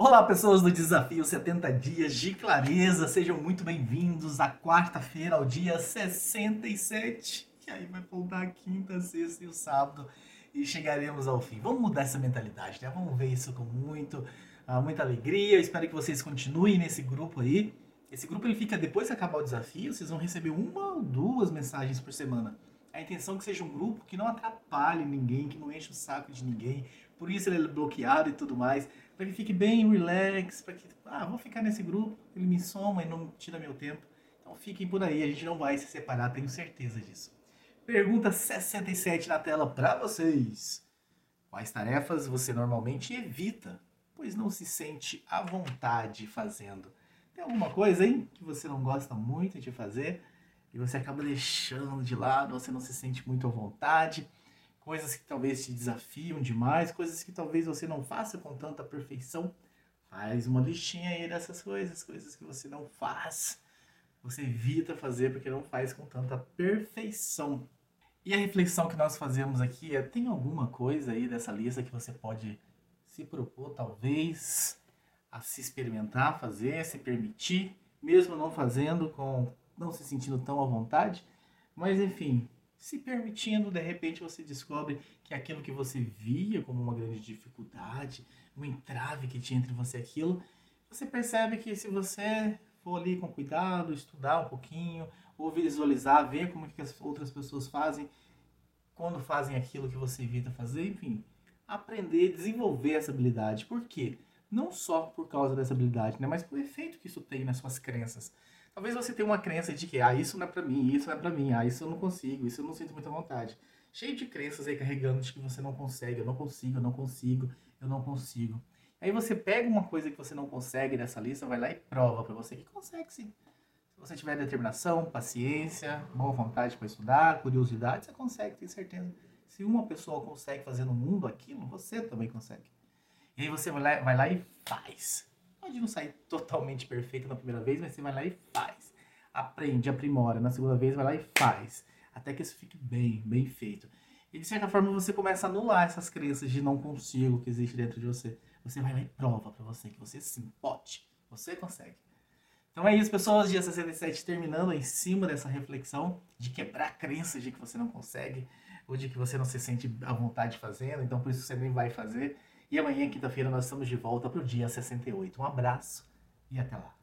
Olá, pessoas do Desafio 70 Dias de Clareza, sejam muito bem-vindos à quarta-feira, ao dia 67. E aí vai faltar a quinta, sexta e o sábado e chegaremos ao fim. Vamos mudar essa mentalidade, né? Vamos ver isso com muito, uh, muita alegria. Eu espero que vocês continuem nesse grupo aí. Esse grupo ele fica depois que acabar o desafio, vocês vão receber uma ou duas mensagens por semana. A intenção é que seja um grupo que não atrapalhe ninguém, que não enche o saco de ninguém. Por isso ele é bloqueado e tudo mais para que fique bem relax, para que, ah, vou ficar nesse grupo, ele me soma e não tira meu tempo. Então fiquem por aí, a gente não vai se separar, tenho certeza disso. Pergunta 67 na tela para vocês. Quais tarefas você normalmente evita, pois não se sente à vontade fazendo? Tem alguma coisa aí que você não gosta muito de fazer e você acaba deixando de lado, você não se sente muito à vontade? Coisas que talvez te desafiam demais, coisas que talvez você não faça com tanta perfeição. Faz uma listinha aí dessas coisas, coisas que você não faz, você evita fazer porque não faz com tanta perfeição. E a reflexão que nós fazemos aqui é: tem alguma coisa aí dessa lista que você pode se propor, talvez, a se experimentar, fazer, se permitir, mesmo não fazendo, com não se sentindo tão à vontade? Mas enfim, se permitindo, de repente você descobre que aquilo que você via como uma grande dificuldade, um entrave que tinha entre você e aquilo, você percebe que se você for ali com cuidado, estudar um pouquinho, ou visualizar, ver como que as outras pessoas fazem quando fazem aquilo que você evita fazer, enfim, aprender, desenvolver essa habilidade. Por quê? Não só por causa dessa habilidade, né, mas por efeito que isso tem nas suas crenças. Talvez você tenha uma crença de que, ah, isso não é para mim, isso não é para mim, ah, isso eu não consigo, isso eu não sinto muita vontade. Cheio de crenças aí carregando de que você não consegue, eu não consigo, eu não consigo, eu não consigo. Aí você pega uma coisa que você não consegue nessa lista, vai lá e prova para você que consegue sim. Se você tiver determinação, paciência, boa vontade para estudar, curiosidade, você consegue, tenho certeza. Se uma pessoa consegue fazer no mundo aquilo, você também consegue. E aí você vai lá, vai lá e faz. Pode não sair totalmente perfeito na primeira vez, mas você vai lá e faz. Aprende, aprimora. Na segunda vez, vai lá e faz. Até que isso fique bem, bem feito. E de certa forma você começa a anular essas crenças de não consigo que existe dentro de você. Você vai lá e prova para você que você sim pode. Você consegue. Então é isso, pessoas. Dia 67 terminando em cima dessa reflexão de quebrar a crença de que você não consegue ou de que você não se sente à vontade fazendo, então por isso você nem vai fazer. E amanhã, quinta-feira, nós estamos de volta para o dia 68. Um abraço e até lá.